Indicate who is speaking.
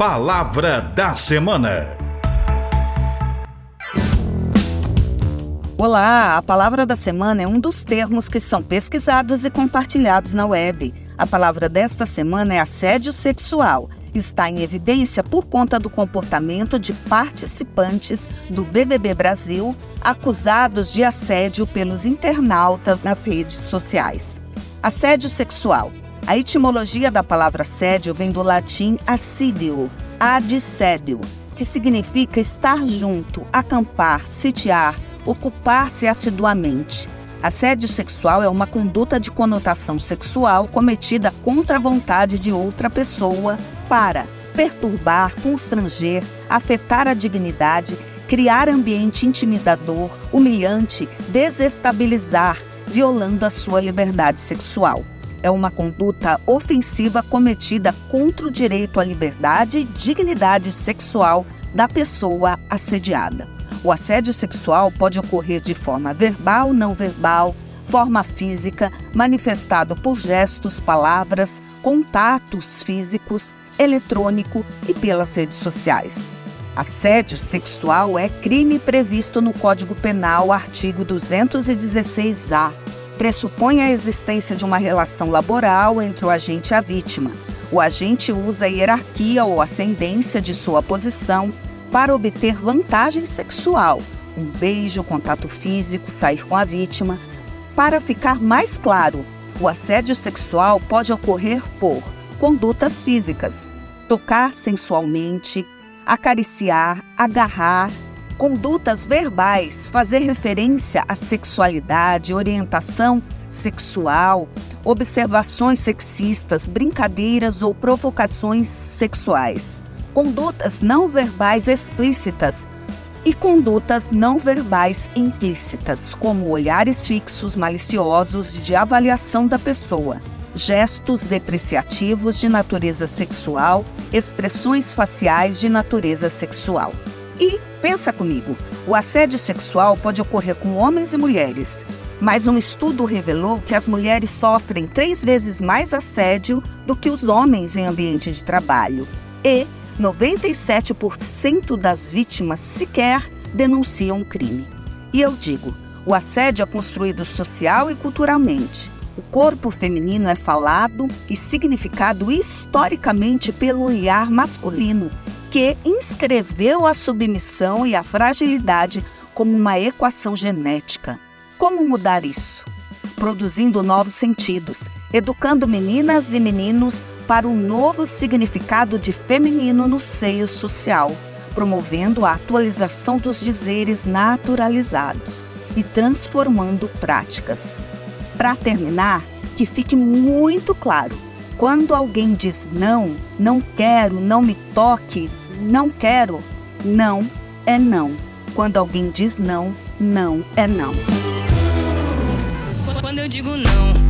Speaker 1: Palavra da Semana.
Speaker 2: Olá, a palavra da semana é um dos termos que são pesquisados e compartilhados na web. A palavra desta semana é assédio sexual. Está em evidência por conta do comportamento de participantes do BBB Brasil acusados de assédio pelos internautas nas redes sociais. Assédio sexual a etimologia da palavra assédio vem do latim assídio, adsédio, que significa estar junto, acampar, sitiar, ocupar-se assiduamente. Assédio sexual é uma conduta de conotação sexual cometida contra a vontade de outra pessoa para perturbar, constranger, afetar a dignidade, criar ambiente intimidador, humilhante, desestabilizar, violando a sua liberdade sexual é uma conduta ofensiva cometida contra o direito à liberdade e dignidade sexual da pessoa assediada. O assédio sexual pode ocorrer de forma verbal, não verbal, forma física, manifestado por gestos, palavras, contatos físicos, eletrônico e pelas redes sociais. Assédio sexual é crime previsto no Código Penal, artigo 216-A pressupõe a existência de uma relação laboral entre o agente e a vítima. O agente usa a hierarquia ou ascendência de sua posição para obter vantagem sexual, um beijo, contato físico, sair com a vítima. Para ficar mais claro, o assédio sexual pode ocorrer por condutas físicas, tocar sensualmente, acariciar, agarrar, Condutas verbais, fazer referência à sexualidade, orientação sexual, observações sexistas, brincadeiras ou provocações sexuais. Condutas não verbais explícitas e condutas não verbais implícitas, como olhares fixos maliciosos de avaliação da pessoa, gestos depreciativos de natureza sexual, expressões faciais de natureza sexual. E pensa comigo, o assédio sexual pode ocorrer com homens e mulheres, mas um estudo revelou que as mulheres sofrem três vezes mais assédio do que os homens em ambiente de trabalho. E 97% das vítimas sequer denunciam um crime. E eu digo, o assédio é construído social e culturalmente. O corpo feminino é falado e significado historicamente pelo olhar masculino que inscreveu a submissão e a fragilidade como uma equação genética. Como mudar isso? Produzindo novos sentidos, educando meninas e meninos para um novo significado de feminino no seio social, promovendo a atualização dos dizeres naturalizados e transformando práticas. Para terminar, que fique muito claro: quando alguém diz não, não quero, não me toque, não quero, não é não. Quando alguém diz não, não é não.
Speaker 3: Quando eu digo não.